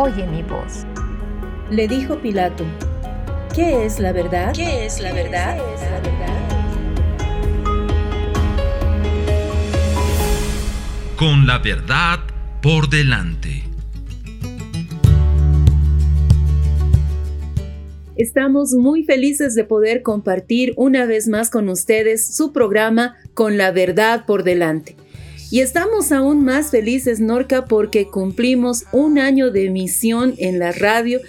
oye mi voz. Le dijo Pilato, ¿qué es la verdad? ¿Qué es la verdad? ¿Qué es la verdad? Con la verdad por delante. Estamos muy felices de poder compartir una vez más con ustedes su programa Con la verdad por delante. Y estamos aún más felices, Norca, porque cumplimos un año de emisión en la radio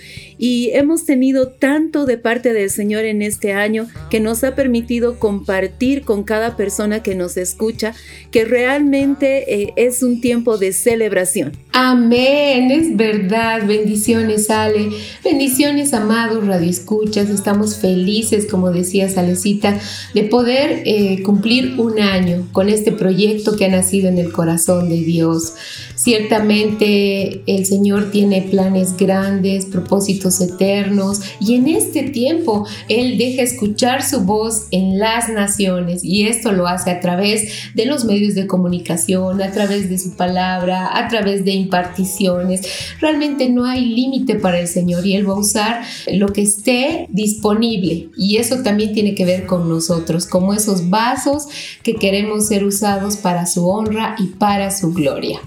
y hemos tenido tanto de parte del Señor en este año que nos ha permitido compartir con cada persona que nos escucha que realmente eh, es un tiempo de celebración. Amén, es verdad. Bendiciones, Ale. Bendiciones, amados radioescuchas. Estamos felices, como decía Salecita, de poder eh, cumplir un año con este proyecto que ha nacido en el corazón de Dios. Ciertamente el Señor tiene planes grandes, propósitos eternos y en este tiempo Él deja escuchar su voz en las naciones y esto lo hace a través de los medios de comunicación, a través de su palabra, a través de imparticiones. Realmente no hay límite para el Señor y Él va a usar lo que esté disponible y eso también tiene que ver con nosotros, como esos vasos que queremos ser usados para su honra y para su gloria.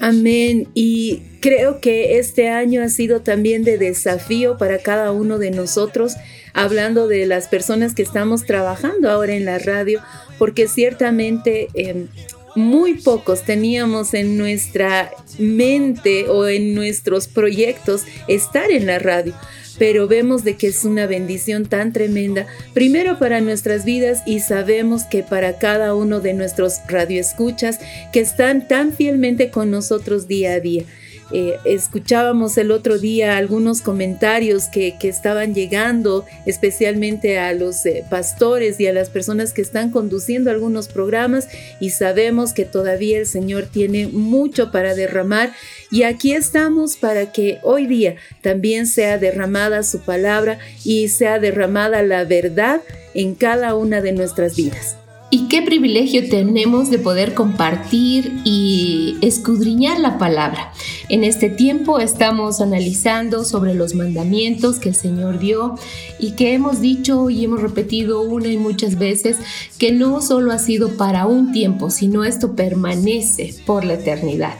Amén. Y creo que este año ha sido también de desafío para cada uno de nosotros, hablando de las personas que estamos trabajando ahora en la radio, porque ciertamente... Em, muy pocos teníamos en nuestra mente o en nuestros proyectos estar en la radio pero vemos de que es una bendición tan tremenda, primero para nuestras vidas y sabemos que para cada uno de nuestros radioescuchas que están tan fielmente con nosotros día a día. Eh, escuchábamos el otro día algunos comentarios que, estaban llegando, especialmente a los eh, pastores y a las personas que están conduciendo algunos programas y sabemos que todavía el Señor tiene mucho para derramar y aquí estamos para que hoy día también sea derramada su palabra y sea derramada la verdad en cada una de nuestras vidas. Y qué privilegio tenemos de poder compartir y escudriñar la palabra. En este tiempo estamos analizando sobre los mandamientos que el Señor dio y que hemos dicho y hemos repetido una y muchas veces que no solo ha sido para un tiempo, sino esto permanece por la eternidad.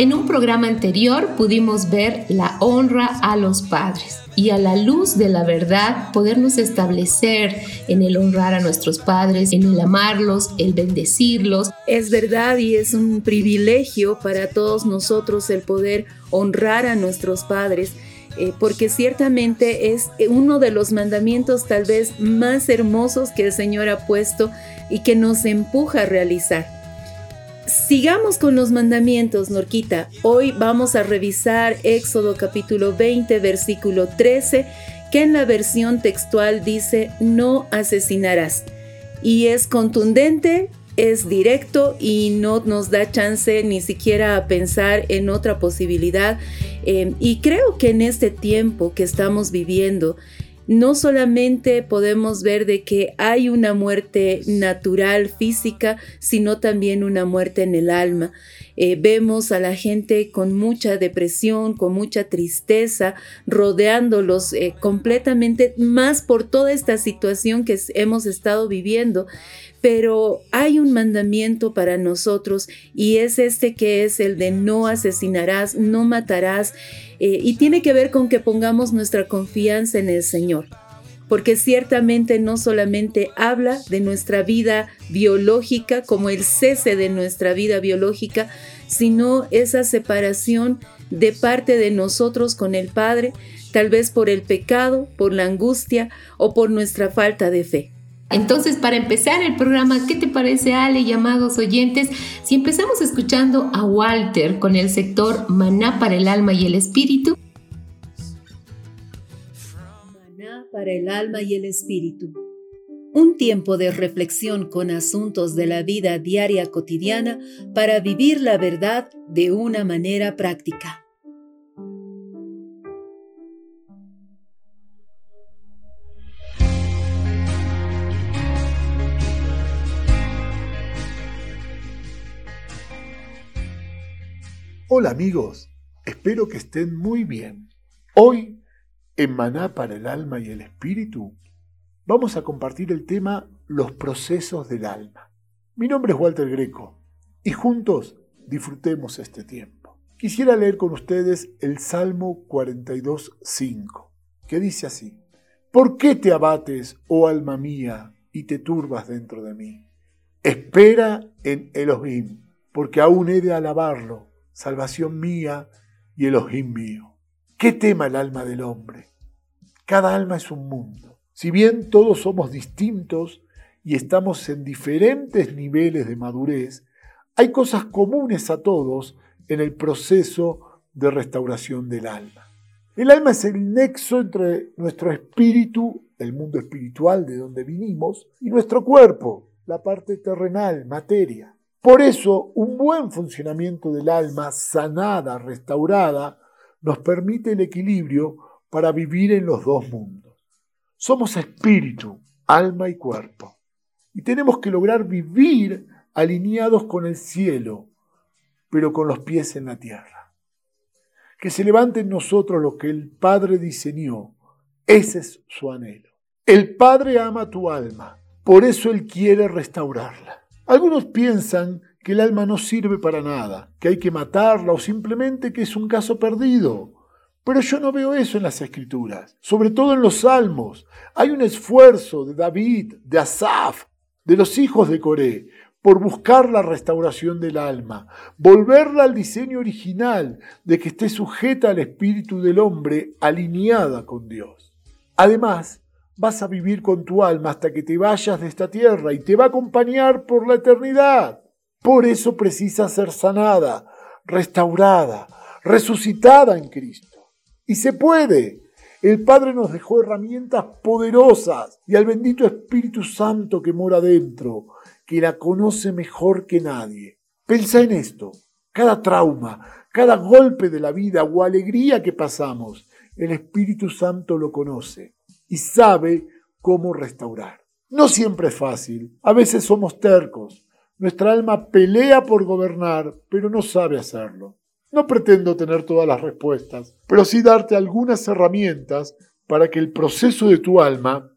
En un programa anterior pudimos ver la honra a los padres y a la luz de la verdad podernos establecer en el honrar a nuestros padres, en el amarlos, el bendecirlos. Es verdad y es un privilegio para todos nosotros el poder honrar a nuestros padres. Eh, porque ciertamente es uno de los mandamientos tal vez más hermosos que el Señor ha puesto y que nos empuja a realizar. Sigamos con los mandamientos, Norquita. Hoy vamos a revisar Éxodo capítulo 20, versículo 13, que en la versión textual dice, no asesinarás. Y es contundente, es directo y no nos da chance ni siquiera a pensar en otra posibilidad. Eh, y creo que en este tiempo que estamos viviendo, no solamente podemos ver de que hay una muerte natural, física, sino también una muerte en el alma. eh, vemos a la gente con mucha depresión, con mucha tristeza, rodeándolos eh, completamente, más por toda esta situación que hemos estado viviendo. Pero hay un mandamiento para nosotros y es este que es el de no asesinarás, no matarás, eh, y tiene que ver con que pongamos nuestra confianza en el Señor porque ciertamente no solamente habla de nuestra vida biológica como el cese de nuestra vida biológica, sino esa separación de parte de nosotros con el Padre, tal vez por el pecado, por la angustia o por nuestra falta de fe. Entonces, para empezar el programa, ¿qué te parece, Ale, llamados oyentes? Si empezamos escuchando a Walter con el sector Maná para el alma y el espíritu, para el alma y el espíritu. Un tiempo de reflexión con asuntos de la vida diaria cotidiana para vivir la verdad de una manera práctica. Hola amigos, espero que estén muy bien. Hoy en Maná para el alma y el espíritu, vamos a compartir el tema Los procesos del alma. Mi nombre es Walter Greco y juntos disfrutemos este tiempo. Quisiera leer con ustedes el Salmo 42.5, que dice así, ¿Por qué te abates, oh alma mía, y te turbas dentro de mí? Espera en Elohim, porque aún he de alabarlo, salvación mía y Elohim mío. ¿Qué tema el alma del hombre? Cada alma es un mundo. Si bien todos somos distintos y estamos en diferentes niveles de madurez, hay cosas comunes a todos en el proceso de restauración del alma. El alma es el nexo entre nuestro espíritu, el mundo espiritual de donde vinimos, y nuestro cuerpo, la parte terrenal, materia. Por eso, un buen funcionamiento del alma, sanada, restaurada, nos permite el equilibrio para vivir en los dos mundos. Somos espíritu, alma y cuerpo. Y tenemos que lograr vivir alineados con el cielo, pero con los pies en la tierra. Que se levante en nosotros lo que el Padre diseñó. Ese es su anhelo. El Padre ama tu alma, por eso Él quiere restaurarla. Algunos piensan que el alma no sirve para nada, que hay que matarla o simplemente que es un caso perdido. Pero yo no veo eso en las escrituras, sobre todo en los salmos. Hay un esfuerzo de David, de Asaf, de los hijos de Coré, por buscar la restauración del alma, volverla al diseño original de que esté sujeta al espíritu del hombre, alineada con Dios. Además, vas a vivir con tu alma hasta que te vayas de esta tierra y te va a acompañar por la eternidad. Por eso precisa ser sanada, restaurada, resucitada en Cristo. Y se puede. El Padre nos dejó herramientas poderosas y al bendito Espíritu Santo que mora dentro, que la conoce mejor que nadie. Pensa en esto. Cada trauma, cada golpe de la vida o alegría que pasamos, el Espíritu Santo lo conoce y sabe cómo restaurar. No siempre es fácil. A veces somos tercos, nuestra alma pelea por gobernar, pero no sabe hacerlo. No pretendo tener todas las respuestas, pero sí darte algunas herramientas para que el proceso de tu alma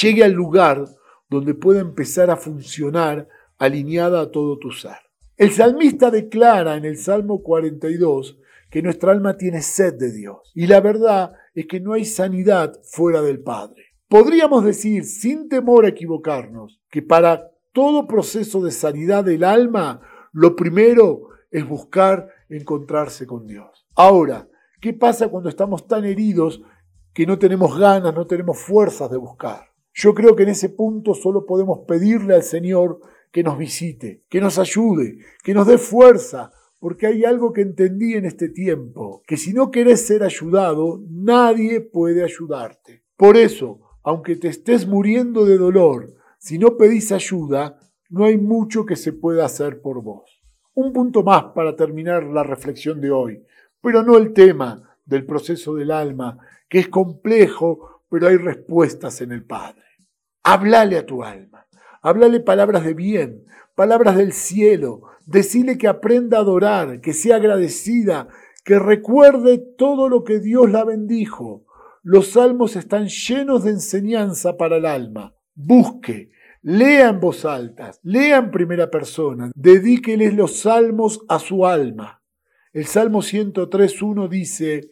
llegue al lugar donde pueda empezar a funcionar alineada a todo tu ser. El salmista declara en el Salmo 42 que nuestra alma tiene sed de Dios y la verdad es que no hay sanidad fuera del Padre. Podríamos decir, sin temor a equivocarnos, que para todo proceso de sanidad del alma, lo primero es buscar encontrarse con Dios. Ahora, ¿qué pasa cuando estamos tan heridos que no tenemos ganas, no tenemos fuerzas de buscar? Yo creo que en ese punto solo podemos pedirle al Señor que nos visite, que nos ayude, que nos dé fuerza, porque hay algo que entendí en este tiempo, que si no querés ser ayudado, nadie puede ayudarte. Por eso, aunque te estés muriendo de dolor, si no pedís ayuda, no hay mucho que se pueda hacer por vos. Un punto más para terminar la reflexión de hoy, pero no el tema del proceso del alma, que es complejo, pero hay respuestas en el Padre. Háblale a tu alma, háblale palabras de bien, palabras del cielo, Decile que aprenda a adorar, que sea agradecida, que recuerde todo lo que Dios la bendijo. Los salmos están llenos de enseñanza para el alma. Busque, lea en voz alta, lea en primera persona, dedíqueles los salmos a su alma. El Salmo 103.1 dice,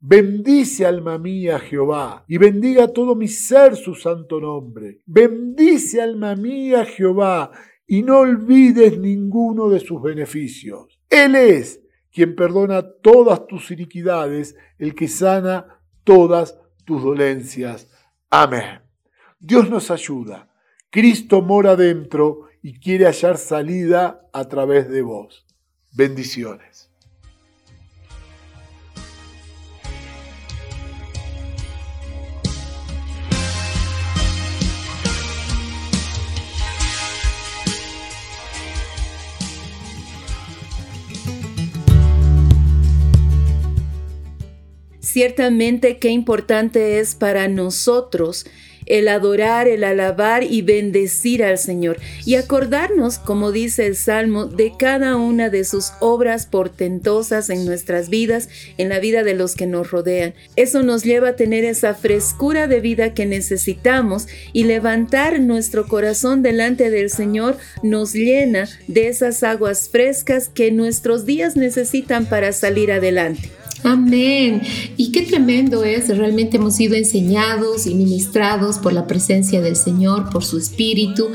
Bendice alma mía Jehová, y bendiga todo mi ser su santo nombre. Bendice alma mía Jehová, y no olvides ninguno de sus beneficios. Él es quien perdona todas tus iniquidades, el que sana todas tus dolencias. Amén. Dios nos ayuda. Cristo mora dentro y quiere hallar salida a través de vos. Bendiciones. Ciertamente qué importante es para nosotros el adorar, el alabar y bendecir al Señor y acordarnos, como dice el Salmo, de cada una de sus obras portentosas en nuestras vidas, en la vida de los que nos rodean. Eso nos lleva a tener esa frescura de vida que necesitamos y levantar nuestro corazón delante del Señor nos llena de esas aguas frescas que nuestros días necesitan para salir adelante. Amén. Y qué tremendo es, realmente hemos sido enseñados y ministrados por la presencia del Señor, por su Espíritu,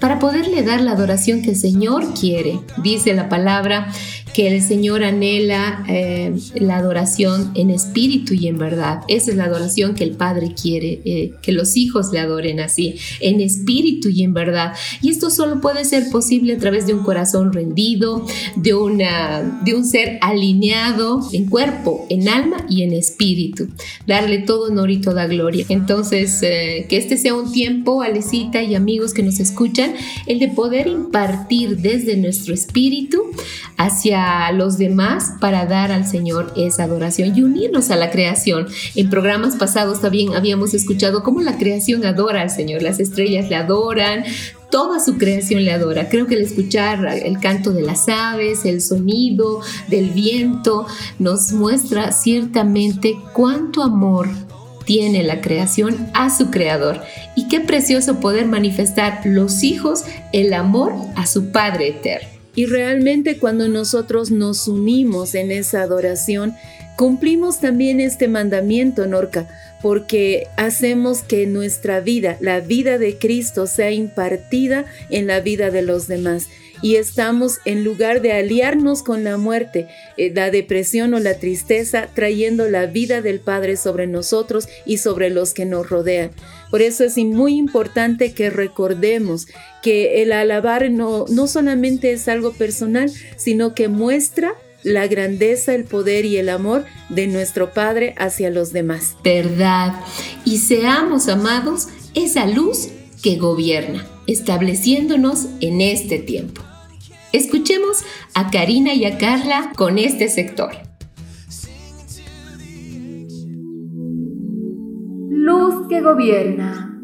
para poderle dar la adoración que el Señor quiere. Dice la palabra que el Señor anhela eh, la adoración en espíritu y en verdad. Esa es la adoración que el Padre quiere, eh, que los hijos le adoren así, en espíritu y en verdad. Y esto solo puede ser posible a través de un corazón rendido, de, una, de un ser alineado en cuerpo, en alma y en espíritu. Darle todo honor y toda gloria. Entonces, eh, que este sea un tiempo, Alecita y amigos que nos escuchan, el de poder impartir desde nuestro espíritu hacia los demás para dar al Señor esa adoración y unirnos a la creación. En programas pasados también habíamos escuchado cómo la creación adora al Señor, las estrellas le adoran, toda su creación le adora. Creo que el escuchar el canto de las aves, el sonido del viento, nos muestra ciertamente cuánto amor tiene la creación a su creador. Y qué precioso poder manifestar los hijos el amor a su Padre eterno. Y realmente cuando nosotros nos unimos en esa adoración, cumplimos también este mandamiento, Norca, porque hacemos que nuestra vida, la vida de Cristo, sea impartida en la vida de los demás. Y estamos, en lugar de aliarnos con la muerte, eh, la depresión o la tristeza, trayendo la vida del Padre sobre nosotros y sobre los que nos rodean. Por eso es muy importante que recordemos que el alabar no, no solamente es algo personal, sino que muestra la grandeza, el poder y el amor de nuestro Padre hacia los demás. Verdad. Y seamos amados esa luz que gobierna, estableciéndonos en este tiempo. Escuchemos a Karina y a Carla con este sector. Luz que gobierna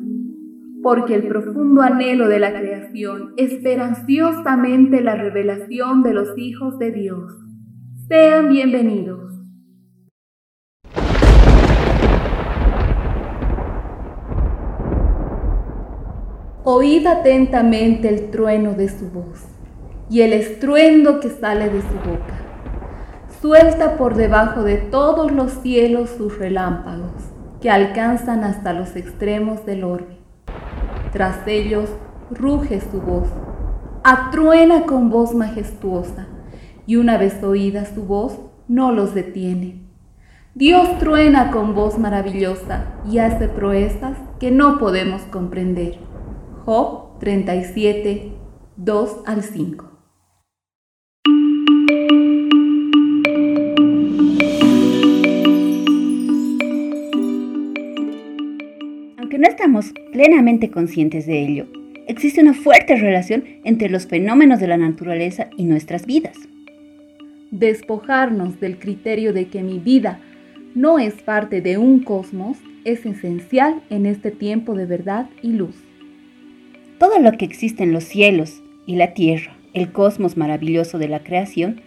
porque el profundo anhelo de la creación espera ansiosamente la revelación de los hijos de Dios. Sean bienvenidos. Oíd atentamente el trueno de su voz y el estruendo que sale de su boca. Suelta por debajo de todos los cielos sus relámpagos, que alcanzan hasta los extremos del orbe. Tras ellos ruge su voz, atruena con voz majestuosa, y una vez oída su voz, no los detiene. Dios truena con voz maravillosa y hace proezas que no podemos comprender. Job 37, 2 al 5. No estamos plenamente conscientes de ello, existe una fuerte relación entre los fenómenos de la naturaleza y nuestras vidas. Despojarnos del criterio de que mi vida no es parte de un cosmos es esencial en este tiempo de verdad y luz. Todo lo que existe en los cielos y la tierra, el cosmos maravilloso de la creación,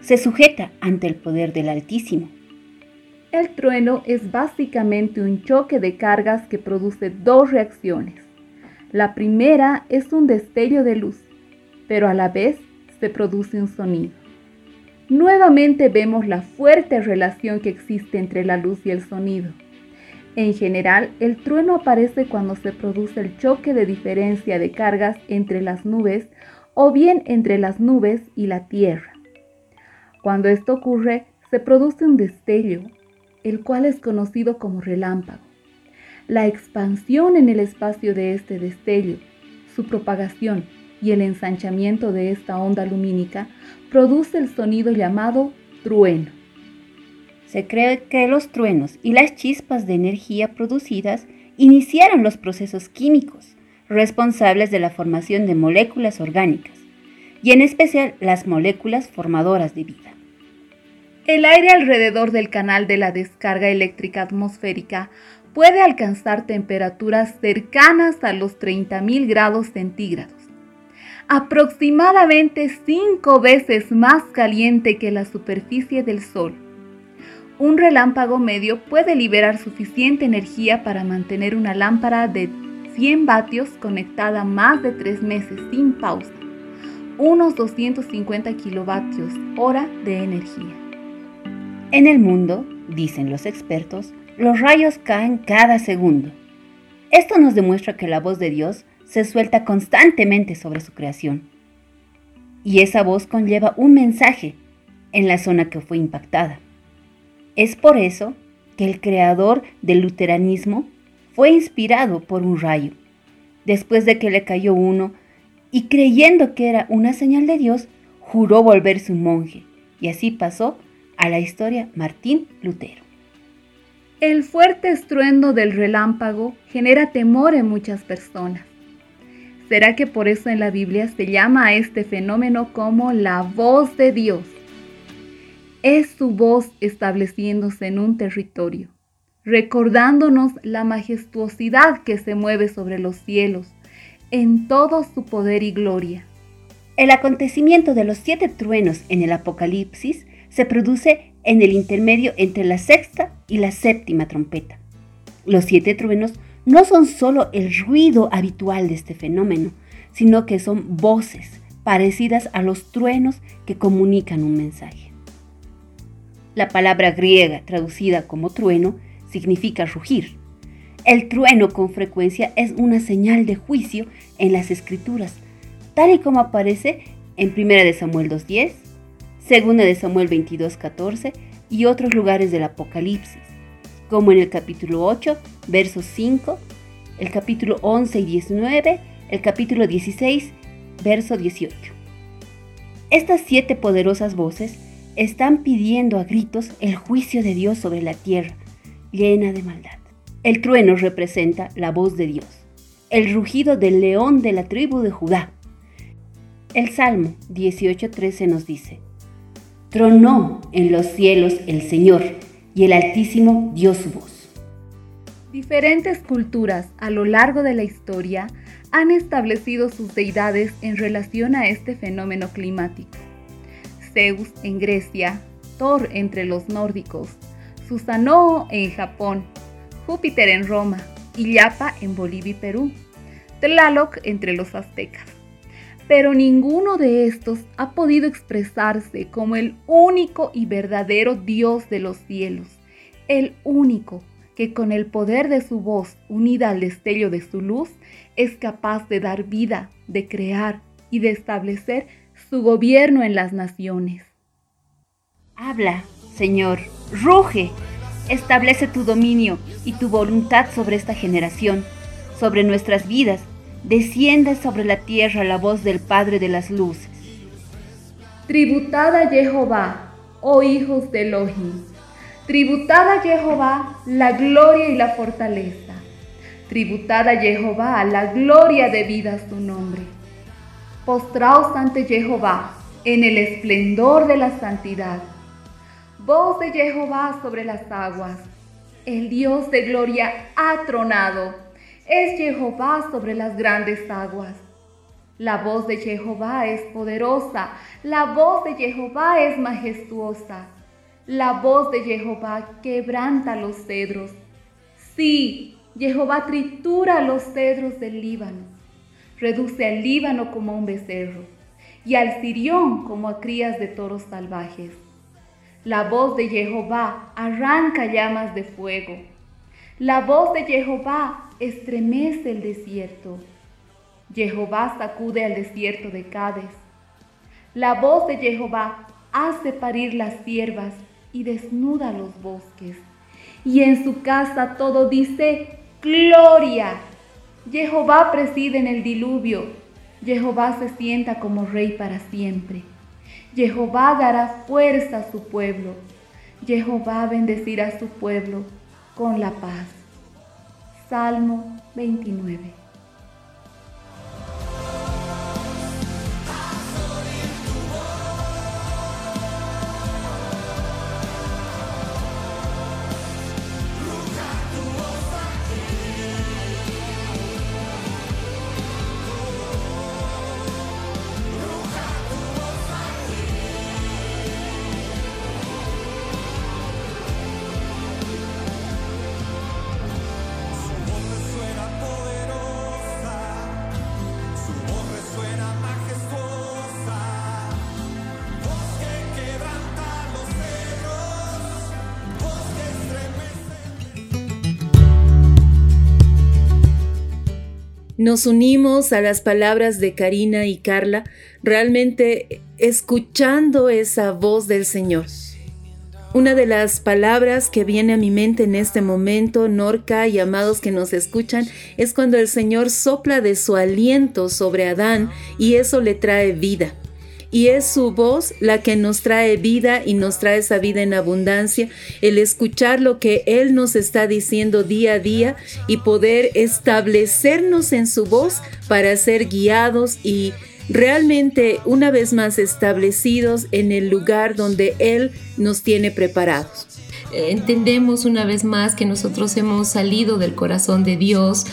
se sujeta ante el poder del Altísimo. El trueno es básicamente un choque de cargas que produce dos reacciones. La primera es un destello de luz, pero a la vez se produce un sonido. Nuevamente vemos la fuerte relación que existe entre la luz y el sonido. En general, el trueno aparece cuando se produce el choque de diferencia de cargas entre las nubes o bien entre las nubes y la tierra. Cuando esto ocurre, se produce un destello, el cual es conocido como relámpago. La expansión en el espacio de este destello, su propagación y el ensanchamiento de esta onda lumínica produce el sonido llamado trueno. Se cree que los truenos y las chispas de energía producidas iniciaron los procesos químicos responsables de la formación de moléculas orgánicas, y en especial las moléculas formadoras de vida. El aire alrededor del canal de la descarga eléctrica atmosférica puede alcanzar temperaturas cercanas a los 30.000 grados centígrados, aproximadamente cinco veces más caliente que la superficie del Sol. Un relámpago medio puede liberar suficiente energía para mantener una lámpara de 100 vatios conectada más de 3 meses sin pausa, unos 250 kilovatios hora de energía. En el mundo, dicen los expertos, los rayos caen cada segundo. Esto nos demuestra que la voz de Dios se suelta constantemente sobre su creación. Y esa voz conlleva un mensaje en la zona que fue impactada. Es por eso que el creador del luteranismo fue inspirado por un rayo, después de que le cayó uno, y creyendo que era una señal de Dios, juró volverse un monje, y así pasó a la historia Martín Lutero. El fuerte estruendo del relámpago genera temor en muchas personas. ¿Será que por eso en la Biblia se llama a este fenómeno como la voz de Dios? es su voz estableciéndose en un territorio, recordándonos la majestuosidad que se mueve sobre los cielos, en todo su poder y gloria. El acontecimiento de los siete truenos en el Apocalipsis se produce en el intermedio entre la sexta y la séptima trompeta. Los siete truenos no son solo el ruido habitual de este fenómeno, sino que son voces parecidas a los truenos que comunican un mensaje. La palabra griega traducida como trueno significa rugir. El trueno con frecuencia es una señal de juicio en las escrituras, tal y como aparece en 1 de Samuel 2.10, 2 de Samuel 22.14 y otros lugares del Apocalipsis, como en el capítulo 8, versos 5, el capítulo 11 y 19, el capítulo 16, verso 18. Estas siete poderosas voces están pidiendo a gritos el juicio de Dios sobre la tierra, llena de maldad. El trueno representa la voz de Dios, el rugido del león de la tribu de Judá. El Salmo 18:13 nos dice, Tronó en los cielos el Señor, y el Altísimo dio su voz. Diferentes culturas a lo largo de la historia han establecido sus deidades en relación a este fenómeno climático. Zeus en Grecia, Thor entre los nórdicos, Susanoo en Japón, Júpiter en Roma y Yapa en Bolivia y Perú, Tlaloc entre los aztecas. Pero ninguno de estos ha podido expresarse como el único y verdadero Dios de los cielos, el único que con el poder de su voz unida al destello de su luz es capaz de dar vida, de crear y de establecer su gobierno en las naciones. Habla, Señor, ruge, establece tu dominio y tu voluntad sobre esta generación, sobre nuestras vidas. Descienda sobre la tierra la voz del Padre de las Luces. Tributad a Jehová, oh hijos de Elohim. Tributad a Jehová la gloria y la fortaleza. Tributad a Jehová la gloria debida a su nombre postraos ante Jehová en el esplendor de la santidad. Voz de Jehová sobre las aguas. El Dios de gloria ha tronado. Es Jehová sobre las grandes aguas. La voz de Jehová es poderosa, la voz de Jehová es majestuosa. La voz de Jehová quebranta los cedros. Sí, Jehová tritura los cedros del Líbano. Reduce al Líbano como un becerro y al Sirión como a crías de toros salvajes. La voz de Jehová arranca llamas de fuego. La voz de Jehová estremece el desierto. Jehová sacude al desierto de Cádiz. La voz de Jehová hace parir las siervas y desnuda los bosques. Y en su casa todo dice, gloria. Jehová preside en el diluvio. Jehová se sienta como rey para siempre. Jehová dará fuerza a su pueblo. Jehová bendecirá a su pueblo con la paz. Salmo 29. Nos unimos a las palabras de Karina y Carla, realmente escuchando esa voz del Señor. Una de las palabras que viene a mi mente en este momento, Norca y amados que nos escuchan, es cuando el Señor sopla de su aliento sobre Adán y eso le trae vida y es su voz la que nos trae vida y nos trae esa vida en abundancia, el escuchar lo que Él nos está diciendo día a día y poder establecernos en su voz para ser guiados y realmente una vez más establecidos en el lugar donde Él nos tiene preparados. Entendemos una vez más que nosotros hemos salido del corazón de Dios,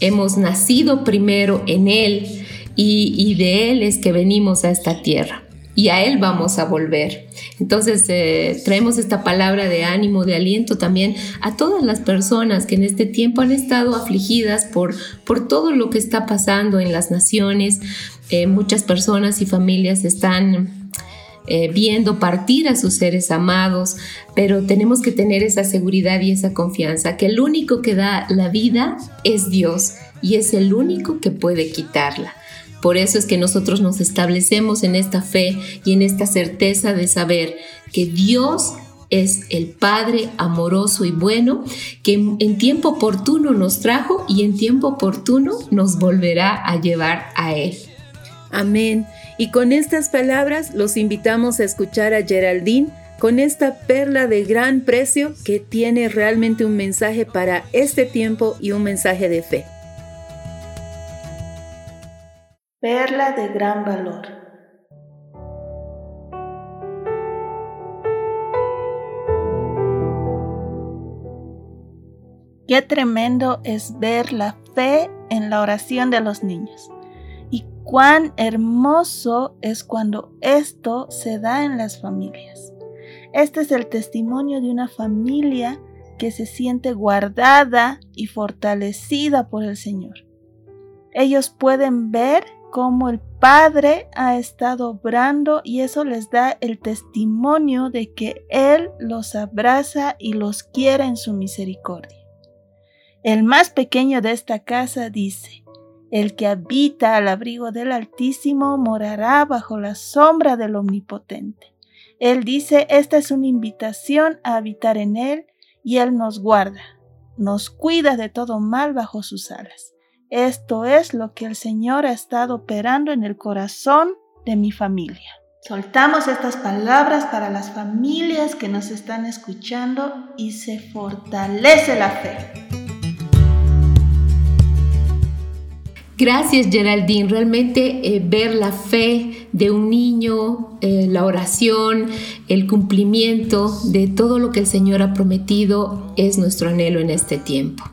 hemos nacido primero en Él y, de Él es que venimos a esta tierra y a Él vamos a volver. Entonces eh, traemos esta palabra de ánimo, de aliento también a todas las personas que en este tiempo han estado afligidas por, por todo lo que está pasando en las naciones. Eh, muchas personas y familias están eh, viendo partir a sus seres amados, pero tenemos que tener esa seguridad y esa confianza que el único que da la vida es Dios y es el único que puede quitarla. Por eso es que nosotros nos establecemos en esta fe y en esta certeza de saber que Dios es el Padre amoroso y bueno que en tiempo oportuno nos trajo y en tiempo oportuno nos volverá a llevar a Él. Amén. Y con estas palabras los invitamos a escuchar a Geraldine con esta perla de gran precio que tiene realmente un mensaje para este tiempo y un mensaje de fe. Perla de gran valor. Qué tremendo es ver la fe en la oración de los niños. Y cuán hermoso es cuando esto se da en las familias. Este es el testimonio de una familia que se siente guardada y fortalecida por el Señor. Ellos pueden ver cómo el Padre ha estado obrando y eso les da el testimonio de que Él los abraza y los quiere en su misericordia. El más pequeño de esta casa dice, el que habita al abrigo del Altísimo morará bajo la sombra del Omnipotente. Él dice, esta es una invitación a habitar en Él y Él nos guarda, nos cuida de todo mal bajo sus alas. Esto es lo que el Señor ha estado operando en el corazón de mi familia. Soltamos estas palabras para las familias que nos están escuchando y se fortalece la fe. Gracias Geraldine, realmente eh, ver la fe de un niño, eh, la oración, el cumplimiento de todo lo que el Señor ha prometido es nuestro anhelo en este tiempo.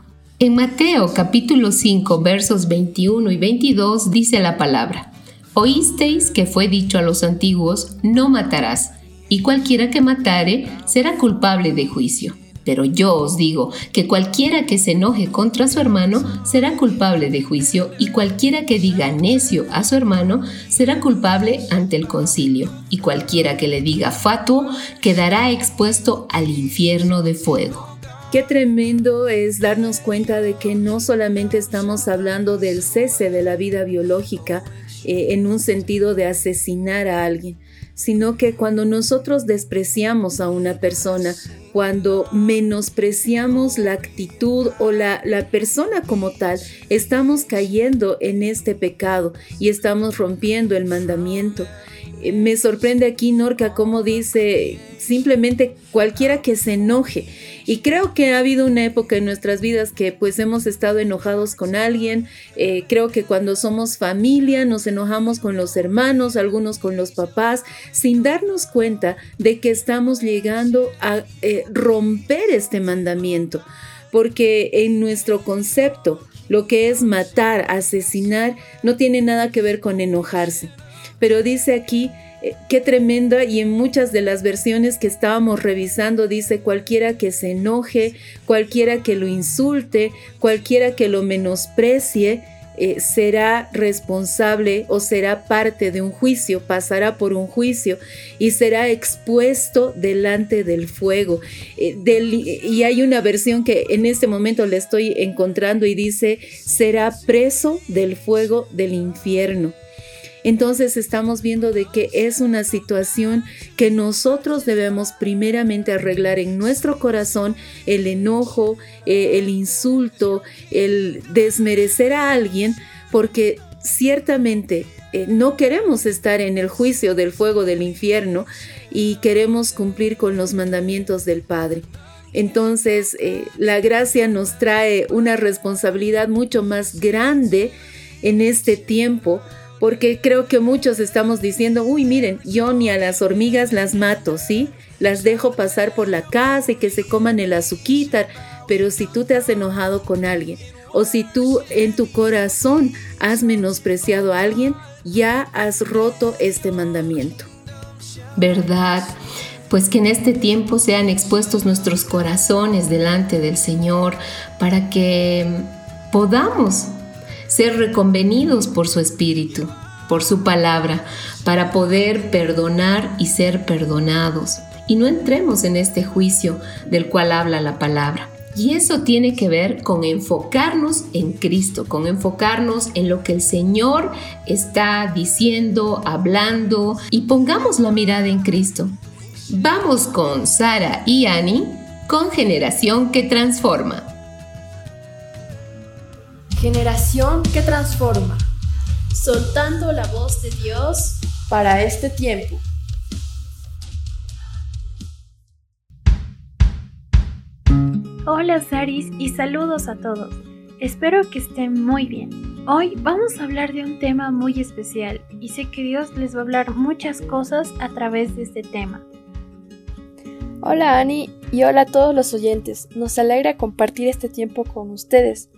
En Mateo capítulo 5 versos 21 y 22 dice la palabra, Oísteis que fue dicho a los antiguos, no matarás, y cualquiera que matare será culpable de juicio. Pero yo os digo que cualquiera que se enoje contra su hermano será culpable de juicio y cualquiera que diga necio a su hermano será culpable ante el concilio y cualquiera que le diga fatuo quedará expuesto al infierno de fuego. Qué tremendo es darnos cuenta de que no solamente estamos hablando del cese de la vida biológica eh, en un sentido de asesinar a alguien, sino que cuando nosotros despreciamos a una persona, cuando menospreciamos la actitud o la, la, persona como tal, estamos cayendo en este pecado y estamos rompiendo el mandamiento. Eh, me sorprende aquí Norca como dice simplemente cualquiera que se enoje. Y creo que ha habido una época en nuestras vidas que pues hemos estado enojados con alguien. Eh, creo que cuando somos familia nos enojamos con los hermanos, algunos con los papás, sin darnos cuenta de que estamos llegando a eh, romper este mandamiento. Porque en nuestro concepto, lo que es matar, asesinar, no tiene nada que ver con enojarse. Pero dice aquí eh, qué tremenda y en muchas de las versiones que estábamos revisando dice cualquiera que se enoje, cualquiera que lo insulte, cualquiera que lo menosprecie, eh, será responsable o será parte de un juicio, pasará por un juicio y será expuesto delante del fuego. Eh, y hay una versión que en este momento le estoy encontrando y dice, será preso del fuego del infierno entonces estamos viendo de que es una situación que nosotros debemos primeramente arreglar en nuestro corazón, el enojo, eh, el insulto, el desmerecer a alguien, porque ciertamente eh, no queremos estar en el juicio del fuego del infierno y queremos cumplir con los mandamientos del Padre. Entonces, eh, la gracia nos trae una responsabilidad mucho más grande en este tiempo porque creo que muchos estamos diciendo, uy, miren, yo ni a las hormigas las mato, ¿sí? Las dejo pasar por la casa y que se coman el azuquitar, pero si tú te has enojado con alguien o si tú en tu corazón has menospreciado a alguien, ya has roto este mandamiento. ¿Verdad? Pues que en este tiempo sean expuestos nuestros corazones delante del Señor para que podamos ser reconvenidos por su Espíritu, por su palabra, para poder perdonar y ser perdonados. Y no entremos en este juicio del cual habla la palabra. Y eso tiene que ver con enfocarnos en Cristo, con enfocarnos en lo que el Señor está diciendo, hablando, y pongamos la mirada en Cristo. Vamos con Sara y Annie con Generación que Transforma. Generación que transforma. Soltando la voz de Dios para este tiempo. Hola Saris y saludos a todos. Espero que estén muy bien. Hoy vamos a hablar de un tema muy especial y sé que Dios les va a hablar muchas cosas a través de este tema. Hola Ani y hola a todos los oyentes. Nos alegra compartir este tiempo con ustedes.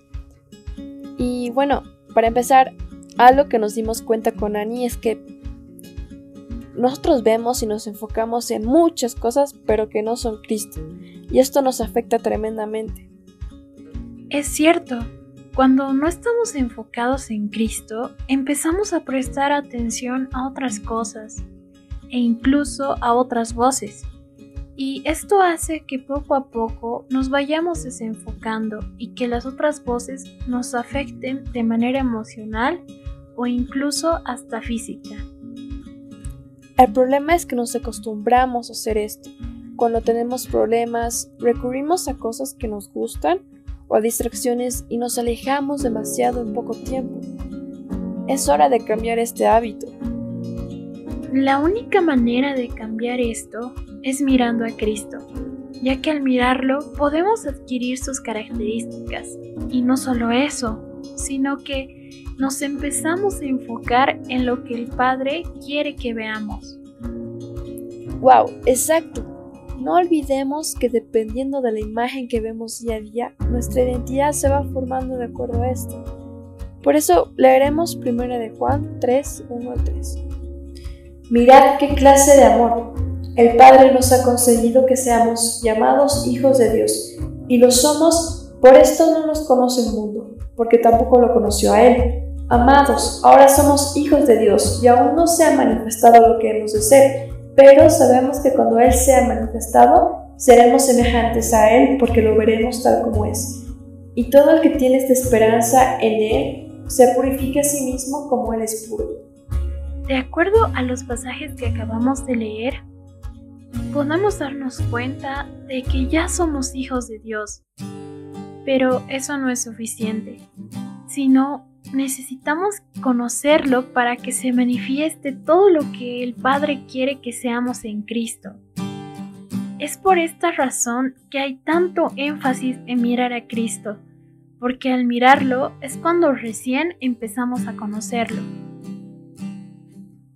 Y bueno, para empezar, algo que nos dimos cuenta con Annie es que nosotros vemos y nos enfocamos en muchas cosas, pero que no son Cristo. Y esto nos afecta tremendamente. Es cierto, cuando no estamos enfocados en Cristo, empezamos a prestar atención a otras cosas e incluso a otras voces. Y esto hace que poco a poco nos vayamos desenfocando y que las otras voces nos afecten de manera emocional o incluso hasta física. El problema es que nos acostumbramos a hacer esto. Cuando tenemos problemas, recurrimos a cosas que nos gustan o a distracciones y nos alejamos demasiado en poco tiempo. Es hora de cambiar este hábito. La única manera de cambiar esto es mirando a Cristo, ya que al mirarlo podemos adquirir sus características. Y no solo eso, sino que nos empezamos a enfocar en lo que el Padre quiere que veamos. ¡Wow! Exacto. No olvidemos que dependiendo de la imagen que vemos día a día, nuestra identidad se va formando de acuerdo a esto. Por eso leeremos 1 de Juan 3, 1 al 3. Mirad qué clase de amor. El Padre nos ha concedido que seamos llamados hijos de Dios, y lo somos, por esto no nos conoce el mundo, porque tampoco lo conoció a Él. Amados, ahora somos hijos de Dios, y aún no se ha manifestado lo que hemos de ser, pero sabemos que cuando Él sea manifestado, seremos semejantes a Él, porque lo veremos tal como es. Y todo el que tiene esta esperanza en Él, se purifica a sí mismo como Él es puro. De acuerdo a los pasajes que acabamos de leer, podemos darnos cuenta de que ya somos hijos de Dios. Pero eso no es suficiente, sino necesitamos conocerlo para que se manifieste todo lo que el Padre quiere que seamos en Cristo. Es por esta razón que hay tanto énfasis en mirar a Cristo, porque al mirarlo es cuando recién empezamos a conocerlo.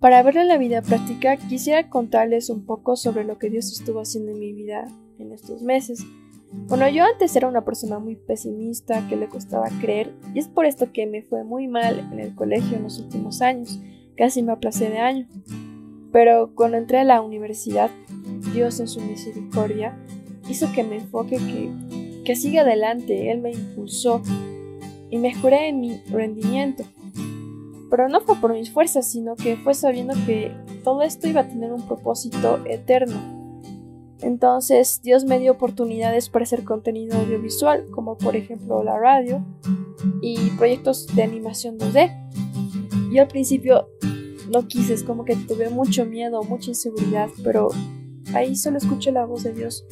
Para verle la vida práctica, quisiera contarles un poco sobre lo que Dios estuvo haciendo en mi vida en estos meses. Bueno, yo antes era una persona muy pesimista, que le costaba creer, y es por esto que me fue muy mal en el colegio en los últimos años, casi me aplacé de año. Pero cuando entré a la universidad, Dios en su misericordia hizo que me enfoque, que, que siga adelante, Él me impulsó y mejoré en mi rendimiento pero no fue por mis fuerzas, sino que fue sabiendo que todo esto iba a tener un propósito eterno. Entonces Dios me dio oportunidades para hacer contenido audiovisual, como por ejemplo la radio y proyectos de animación 2D. Yo al principio no quise, es como que tuve mucho miedo, mucha inseguridad, pero ahí solo escuché la voz de Dios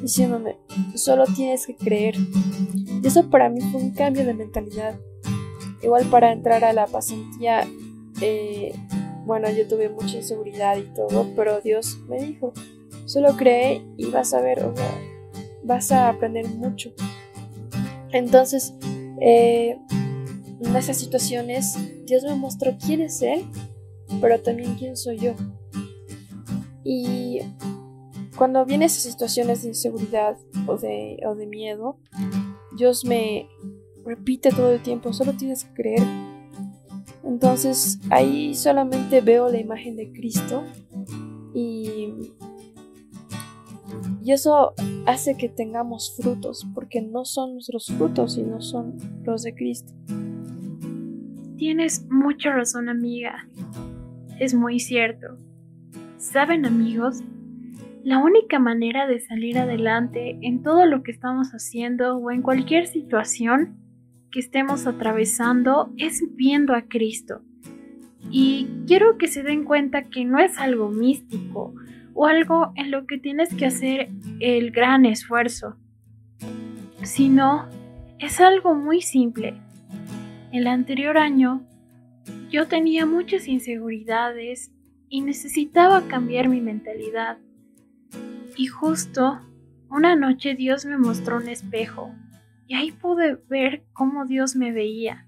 diciéndome, solo tienes que creer. Y eso para mí fue un cambio de mentalidad Igual para entrar a la pasantía, eh, bueno, yo tuve mucha inseguridad y todo, pero Dios me dijo, solo cree y vas a ver, o sea, vas a aprender mucho. Entonces, eh, en esas situaciones, Dios me mostró quién es Él, pero también quién soy yo. Y cuando vienen esas situaciones de inseguridad o de, o de miedo, Dios me, repite todo el tiempo, solo tienes que creer. Entonces ahí solamente veo la imagen de Cristo y, y eso hace que tengamos frutos, porque no son nuestros frutos, sino son los de Cristo. Tienes mucha razón, amiga. Es muy cierto. ¿Saben, amigos? La única manera de salir adelante en todo lo que estamos haciendo o en cualquier situación que estemos atravesando es viendo a Cristo. Y quiero que se den cuenta que no es algo místico o algo en lo que tienes que hacer el gran esfuerzo, sino es algo muy simple. El anterior año yo tenía muchas inseguridades y necesitaba cambiar mi mentalidad. Y justo una noche Dios me mostró un espejo y ahí pude ver cómo Dios me veía.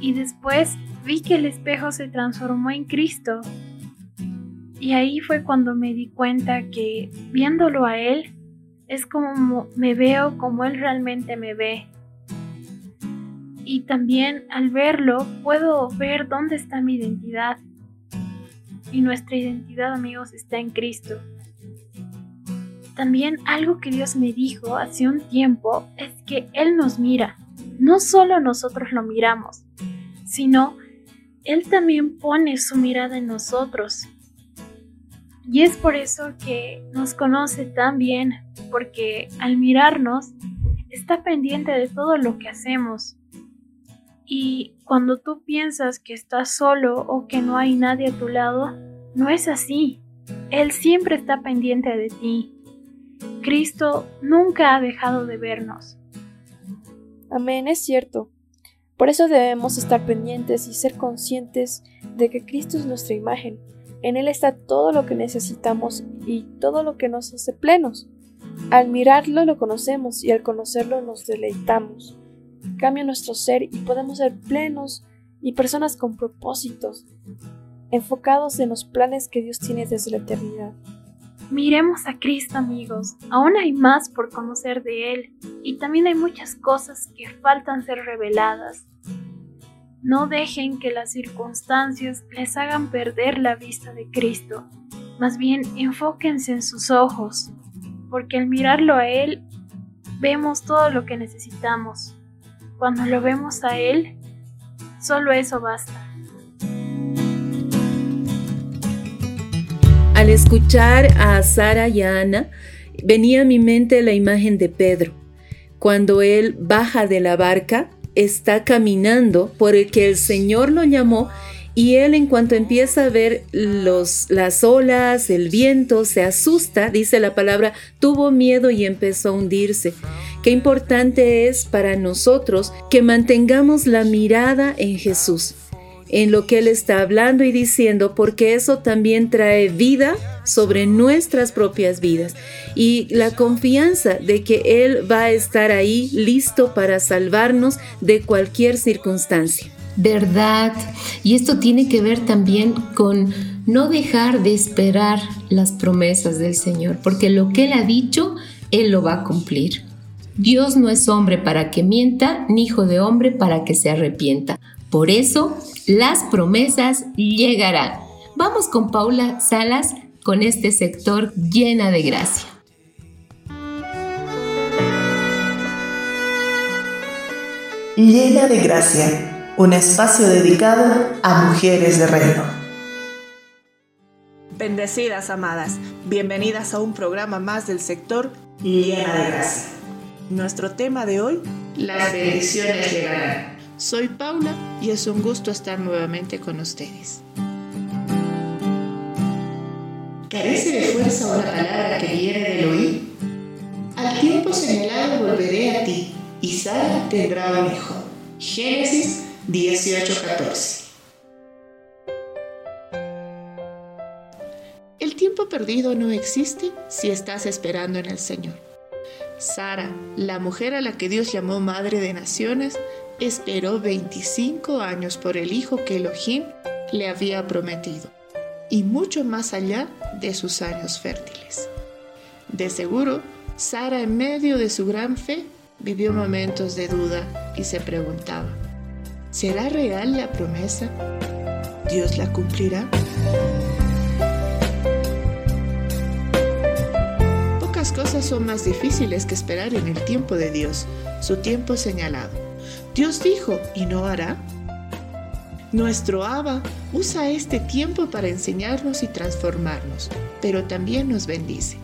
Y después vi que el espejo se transformó en Cristo. Y ahí fue cuando me di cuenta que viéndolo a Él es como me veo como Él realmente me ve. Y también al verlo puedo ver dónde está mi identidad. Y nuestra identidad amigos está en Cristo. También algo que Dios me dijo hace un tiempo es que Él nos mira. No solo nosotros lo miramos, sino Él también pone su mirada en nosotros. Y es por eso que nos conoce tan bien, porque al mirarnos está pendiente de todo lo que hacemos. Y cuando tú piensas que estás solo o que no hay nadie a tu lado, no es así. Él siempre está pendiente de ti. Cristo nunca ha dejado de vernos. Amén, es cierto. Por eso debemos estar pendientes y ser conscientes de que Cristo es nuestra imagen. En Él está todo lo que necesitamos y todo lo que nos hace plenos. Al mirarlo lo conocemos y al conocerlo nos deleitamos. Cambia nuestro ser y podemos ser plenos y personas con propósitos, enfocados en los planes que Dios tiene desde la eternidad. Miremos a Cristo amigos, aún hay más por conocer de Él y también hay muchas cosas que faltan ser reveladas. No dejen que las circunstancias les hagan perder la vista de Cristo. Más bien, enfóquense en sus ojos, porque al mirarlo a Él, vemos todo lo que necesitamos. Cuando lo vemos a Él, solo eso basta. Al escuchar a Sara y a Ana, venía a mi mente la imagen de Pedro. Cuando él baja de la barca, está caminando por el que el Señor lo llamó y él en cuanto empieza a ver las olas, el viento, se asusta, dice la palabra, tuvo miedo y empezó a hundirse. Qué importante es para nosotros que mantengamos la mirada en Jesús en lo que Él está hablando y diciendo, porque eso también trae vida sobre nuestras propias vidas y la confianza de que Él va a estar ahí listo para salvarnos de cualquier circunstancia. Verdad. Y esto tiene que ver también con no dejar de esperar las promesas del Señor, porque lo que Él ha dicho, Él lo va a cumplir. Dios no es hombre para que mienta, ni hijo de hombre para que se arrepienta. Por eso, las promesas llegarán. Vamos con Paula Salas con este sector llena de gracia. Llena de gracia, un espacio dedicado a mujeres de reino. Bendecidas amadas, bienvenidas a un programa más del sector Llena de gracia. Nuestro tema de hoy, las bendiciones llegarán. Soy Paula y es un gusto estar nuevamente con ustedes. ¿Carece de fuerza una palabra que viene del oír? Al tiempo señalado volveré a ti y Sara tendrá un hijo. Génesis 18:14. El tiempo perdido no existe si estás esperando en el Señor. Sara, la mujer a la que Dios llamó Madre de Naciones, esperó 25 años por el hijo que Elohim le había prometido, y mucho más allá de sus años fértiles. De seguro, Sara en medio de su gran fe vivió momentos de duda y se preguntaba, ¿será real la promesa? ¿Dios la cumplirá? Pocas cosas son más difíciles que esperar en el tiempo de Dios, su tiempo señalado. Dios dijo, ¿y no hará? Nuestro Abba usa este tiempo para enseñarnos y transformarnos, pero también nos bendice.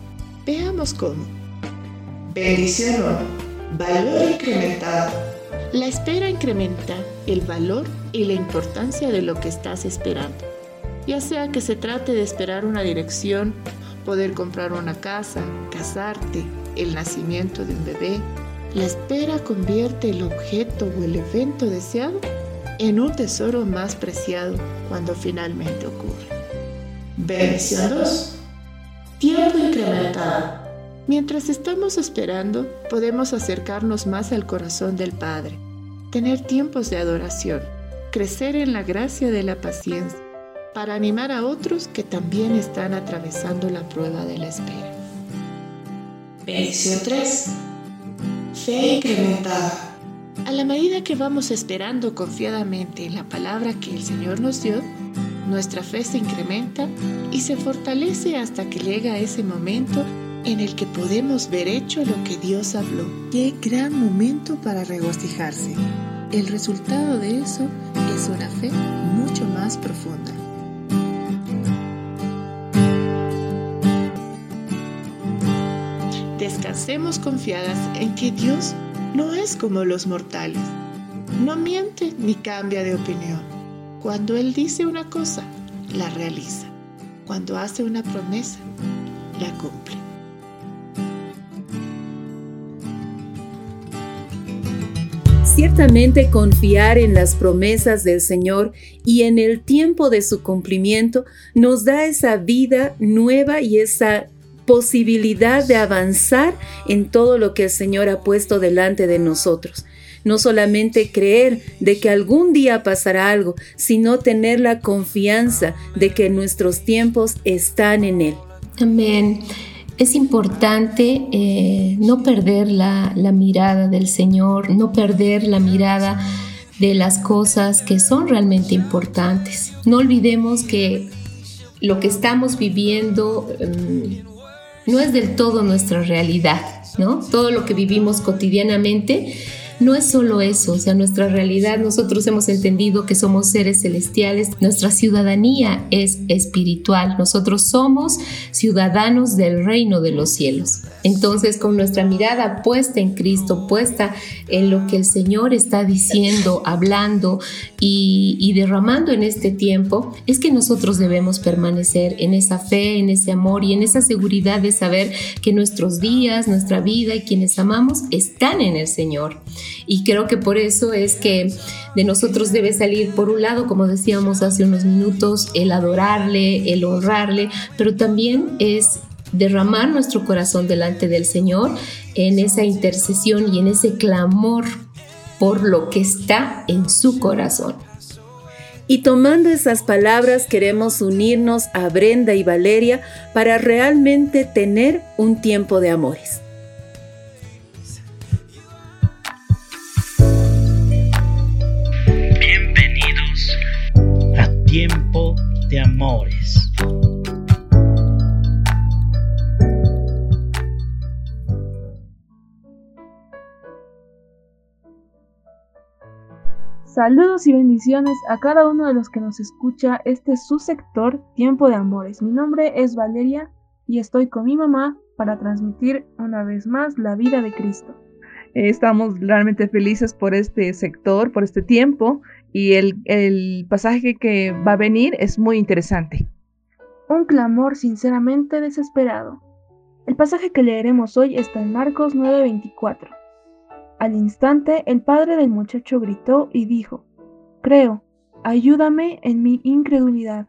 Veamos cómo. Bendición valor incrementado. La espera incrementa el valor y la importancia de lo que estás esperando. Ya sea que se trate de esperar una dirección, poder comprar una casa, casarte, el nacimiento de un bebé, la espera convierte el objeto o el evento deseado en un tesoro más preciado cuando finalmente ocurre. Bendición 2. Tiempo incrementado. Mientras estamos esperando, podemos acercarnos más al corazón del Padre, tener tiempos de adoración, crecer en la gracia de la paciencia, para animar a otros que también están atravesando la prueba de la espera. Bendición 3 fe incrementada. A la medida que vamos esperando confiadamente en la palabra que el Señor nos dio, nuestra fe se incrementa y se fortalece hasta que llega ese momento en el que podemos ver hecho lo que Dios habló. Qué gran momento para regocijarse. El resultado de eso es una fe mucho más profunda. Descansemos confiadas en que Dios no es como los mortales. No miente ni cambia de opinión. Cuando Él dice una cosa, la realiza. Cuando hace una promesa, la cumple. Ciertamente confiar en las promesas del Señor y en el tiempo de su cumplimiento nos da esa vida nueva y esa posibilidad de avanzar en todo lo que el Señor ha puesto delante de nosotros. No solamente creer de que algún día pasará algo, sino tener la confianza de que nuestros tiempos están en Él. Amén. Es importante eh, no perder la, la mirada del Señor, no perder la mirada de las cosas que son realmente importantes. No olvidemos que lo que estamos viviendo mm, no es del todo nuestra realidad, ¿no? Todo lo que vivimos cotidianamente no es solo eso, o sea, nuestra realidad, nosotros hemos entendido que somos seres celestiales, nuestra ciudadanía es espiritual, nosotros somos ciudadanos del reino de los cielos. Entonces, con nuestra mirada puesta en Cristo, puesta en lo que el Señor está diciendo, hablando y, derramando en este tiempo, es que nosotros debemos permanecer en esa fe, en ese amor y en esa seguridad de saber que nuestros días, nuestra vida y quienes amamos están en el Señor. Y creo que por eso es que de nosotros debe salir, por un lado, como decíamos hace unos minutos, el adorarle, el honrarle, pero también es derramar nuestro corazón delante del Señor en esa intercesión y en ese clamor por lo que está en su corazón. Y tomando esas palabras queremos unirnos a Brenda y Valeria para realmente tener un tiempo de amores. Saludos y bendiciones a cada uno de los que nos escucha. Este es su sector Tiempo de Amores. Mi nombre es Valeria y estoy con mi mamá para transmitir una vez más la vida de Cristo. Estamos realmente felices por este sector, por este tiempo y el, pasaje que va a venir es muy interesante. Un clamor sinceramente desesperado. El pasaje que leeremos hoy está en Marcos 9:24. Al instante el padre del muchacho gritó y dijo, Creo, ayúdame en mi incredulidad.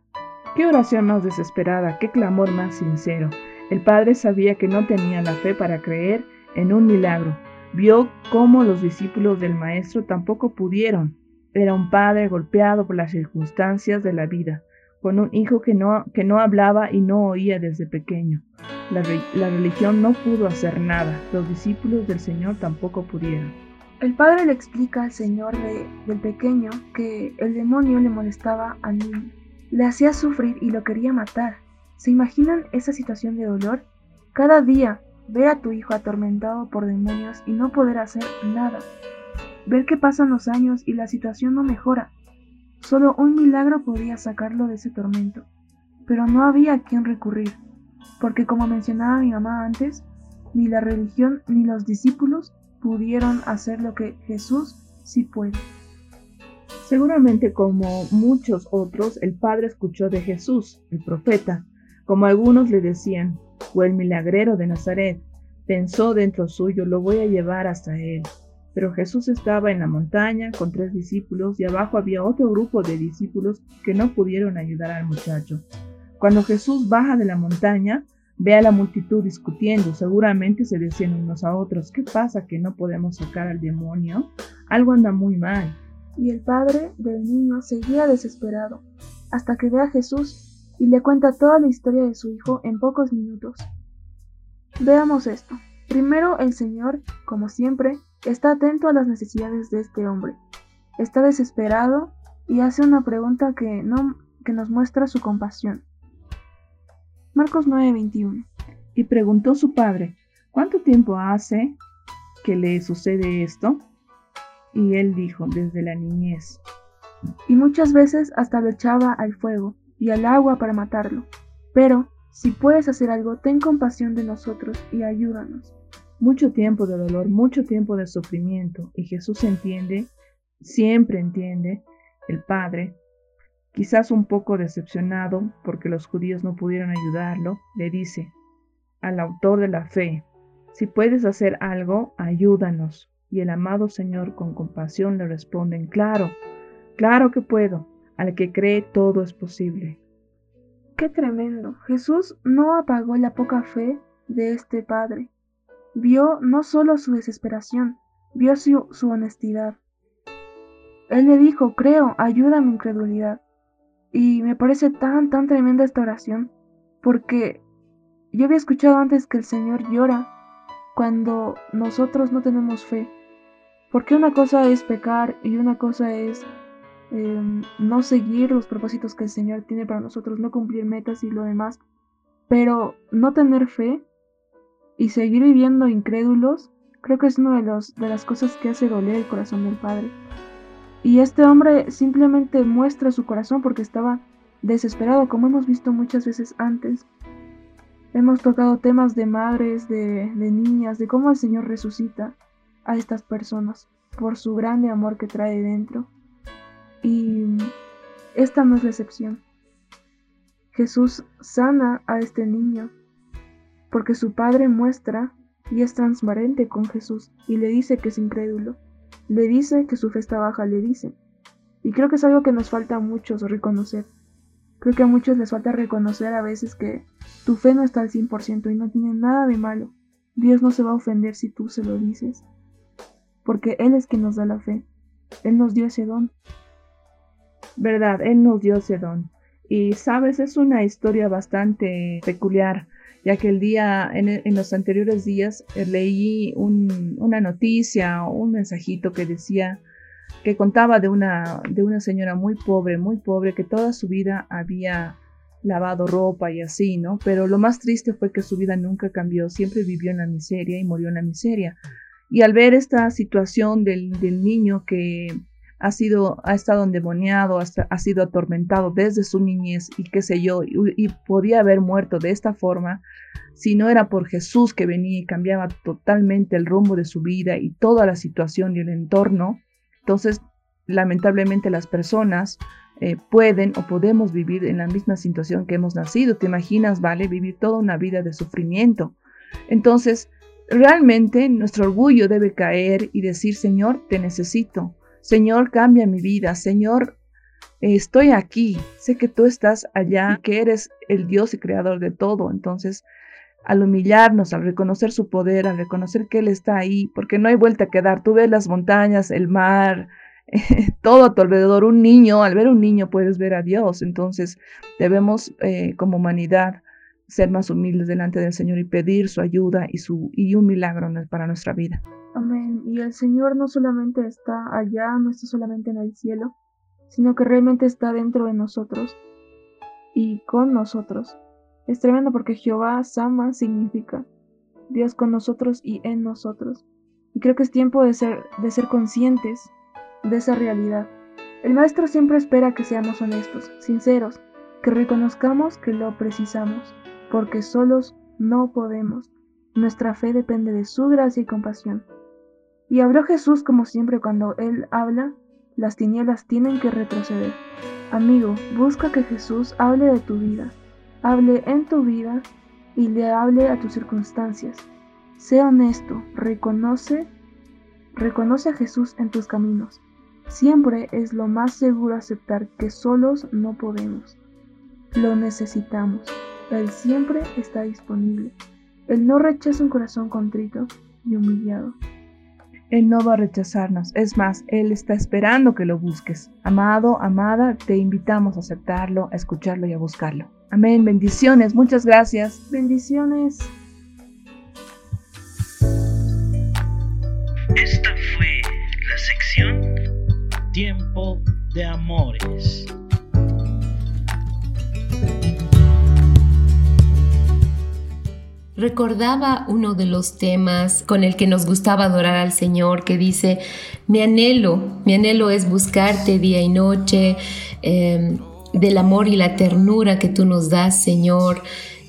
Qué oración más desesperada, qué clamor más sincero. El padre sabía que no tenía la fe para creer en un milagro. Vio cómo los discípulos del maestro tampoco pudieron. Era un padre golpeado por las circunstancias de la vida, con un hijo que no, que no hablaba y no oía desde pequeño. La, religión no pudo hacer nada, los discípulos del Señor tampoco pudieron. El padre le explica al Señor del pequeño que el demonio le molestaba al niño, le hacía sufrir y lo quería matar. ¿Se imaginan esa situación de dolor? Cada día ver a tu hijo atormentado por demonios y no poder hacer nada ver que pasan los años y la situación no mejora. Solo un milagro podía sacarlo de ese tormento, pero no había a quien recurrir, porque como mencionaba mi mamá antes, ni la religión ni los discípulos pudieron hacer lo que Jesús sí puede. Seguramente como muchos otros, el Padre escuchó de Jesús, el profeta, como algunos le decían, o el milagrero de Nazaret, pensó dentro suyo, lo voy a llevar hasta él. Pero Jesús estaba en la montaña con tres discípulos y abajo había otro grupo de discípulos que no pudieron ayudar al muchacho. Cuando Jesús baja de la montaña, ve a la multitud discutiendo. Seguramente se decían unos a otros, ¿qué pasa que no podemos sacar al demonio? Algo anda muy mal. Y el padre del niño seguía desesperado, hasta que ve a Jesús y le cuenta toda la historia de su hijo en pocos minutos. Veamos esto. Primero el Señor, como siempre, Está atento a las necesidades de este hombre. Está desesperado y hace una pregunta que, no, que nos muestra su compasión. Marcos 9:21. Y preguntó su padre, ¿cuánto tiempo hace que le sucede esto? Y él dijo, desde la niñez. Y muchas veces hasta lo echaba al fuego y al agua para matarlo. Pero, si puedes hacer algo, ten compasión de nosotros y ayúdanos mucho tiempo de dolor, mucho tiempo de sufrimiento. Y Jesús entiende, siempre entiende, el Padre, quizás un poco decepcionado porque los judíos no pudieron ayudarlo, le dice al autor de la fe, si puedes hacer algo, ayúdanos. Y el amado Señor con compasión le responde, claro, claro que puedo, al que cree todo es posible. Qué tremendo. Jesús no apagó la poca fe de este Padre vio no solo su desesperación, vio su, honestidad. Él le dijo, creo, ayuda a mi incredulidad. Y me parece tan, tan tremenda esta oración, porque yo había escuchado antes que el Señor llora cuando nosotros no tenemos fe, Porque una cosa es pecar y una cosa es em, no seguir los propósitos que el Señor tiene para nosotros, no cumplir metas y lo demás. Pero no tener fe y seguir viviendo incrédulos, creo que es una de, los, de las cosas que hace doler el corazón del Padre. Y este hombre simplemente muestra su corazón porque estaba desesperado, como hemos visto muchas veces antes. Hemos tocado temas de madres, de, de niñas, de cómo el Señor resucita a estas personas por su grande amor que trae dentro. Y esta no es la excepción. Jesús sana a este niño porque su padre muestra y es transparente con Jesús y le dice que es incrédulo. Le dice que su fe está baja, le dice. Y creo que es algo que nos falta a muchos reconocer. Creo que a muchos les falta reconocer a veces que tu fe no está al 100% y no tiene nada de malo. Dios no se va a ofender si tú se lo dices porque Él es quien nos da la fe. Él nos dio ese don. Verdad, Él nos dio ese don. Y sabes, es una historia bastante peculiar, ya que el día, en, los anteriores días, eh, leí una noticia un mensajito que decía que contaba de una, de una señora muy pobre, muy pobre, que toda su vida había lavado ropa y así, ¿no? Pero lo más triste fue que su vida nunca cambió, siempre vivió en la miseria y murió en la miseria. Y al ver esta situación del, niño que ha sido, ha estado endemoniado, ha sido atormentado desde su niñez y qué sé yo, y, podía haber muerto de esta forma, si no era por Jesús que venía y cambiaba totalmente el rumbo de su vida y toda la situación y el entorno, entonces lamentablemente las personas eh, pueden o podemos vivir en la misma situación que hemos nacido. ¿Te imaginas, vale? Vivir toda una vida de sufrimiento. Entonces, Realmente nuestro orgullo debe caer y decir, Señor, te necesito. Señor, cambia mi vida. Señor, estoy aquí. Sé que tú estás allá, que eres el Dios y creador de todo. Entonces, al humillarnos, al reconocer su poder, al reconocer que Él está ahí, porque no hay vuelta a dar. Tú ves las montañas, el mar, todo a tu alrededor. Un niño, al ver un niño puedes ver a Dios. Entonces, debemos eh, como humanidad ser más humildes delante del Señor y pedir su ayuda y, su, y un milagro para nuestra vida. Amén. Y el Señor no solamente está allá, no está solamente en el cielo, sino que realmente está dentro de nosotros y con nosotros. Es tremendo porque Jehová Sama significa Dios con nosotros y en nosotros. Y creo que es tiempo de ser, de ser conscientes de esa realidad. El Maestro siempre espera que seamos honestos, sinceros, que reconozcamos que lo precisamos porque solos no podemos. Nuestra fe depende de su gracia y compasión. Y habló Jesús como siempre cuando Él habla, las tinieblas tienen que retroceder. Amigo, busca que Jesús hable de tu vida, hable en tu vida y le hable a tus circunstancias. Sé honesto, reconoce, reconoce a Jesús en tus caminos. Siempre es lo más seguro aceptar que solos no podemos. Lo necesitamos. Él siempre está disponible. Él no rechaza un corazón contrito y humillado. Él no va a rechazarnos. Es más, Él está esperando que lo busques. Amado, amada, te invitamos a aceptarlo, a escucharlo y a buscarlo. Amén. Bendiciones. Muchas gracias. Bendiciones. Esta fue la sección Tiempo de Amores. Recordaba uno de los temas con el que nos gustaba adorar al Señor, que dice, mi anhelo, mi anhelo es buscarte día y noche, em, del amor y la ternura que tú nos das, Señor.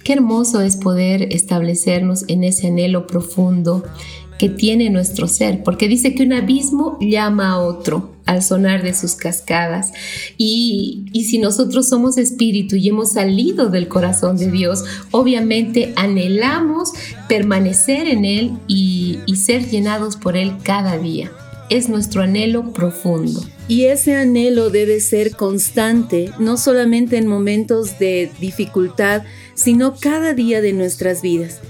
Qué hermoso es poder establecernos en ese anhelo profundo que tiene nuestro ser, porque dice que un abismo llama a otro al sonar de sus cascadas. Y, si nosotros somos espíritu y hemos salido del corazón de Dios, obviamente anhelamos permanecer en Él y, y ser llenados por Él cada día. Es nuestro anhelo profundo. Y ese anhelo debe ser constante, no solamente en momentos de dificultad, sino cada día de nuestras vidas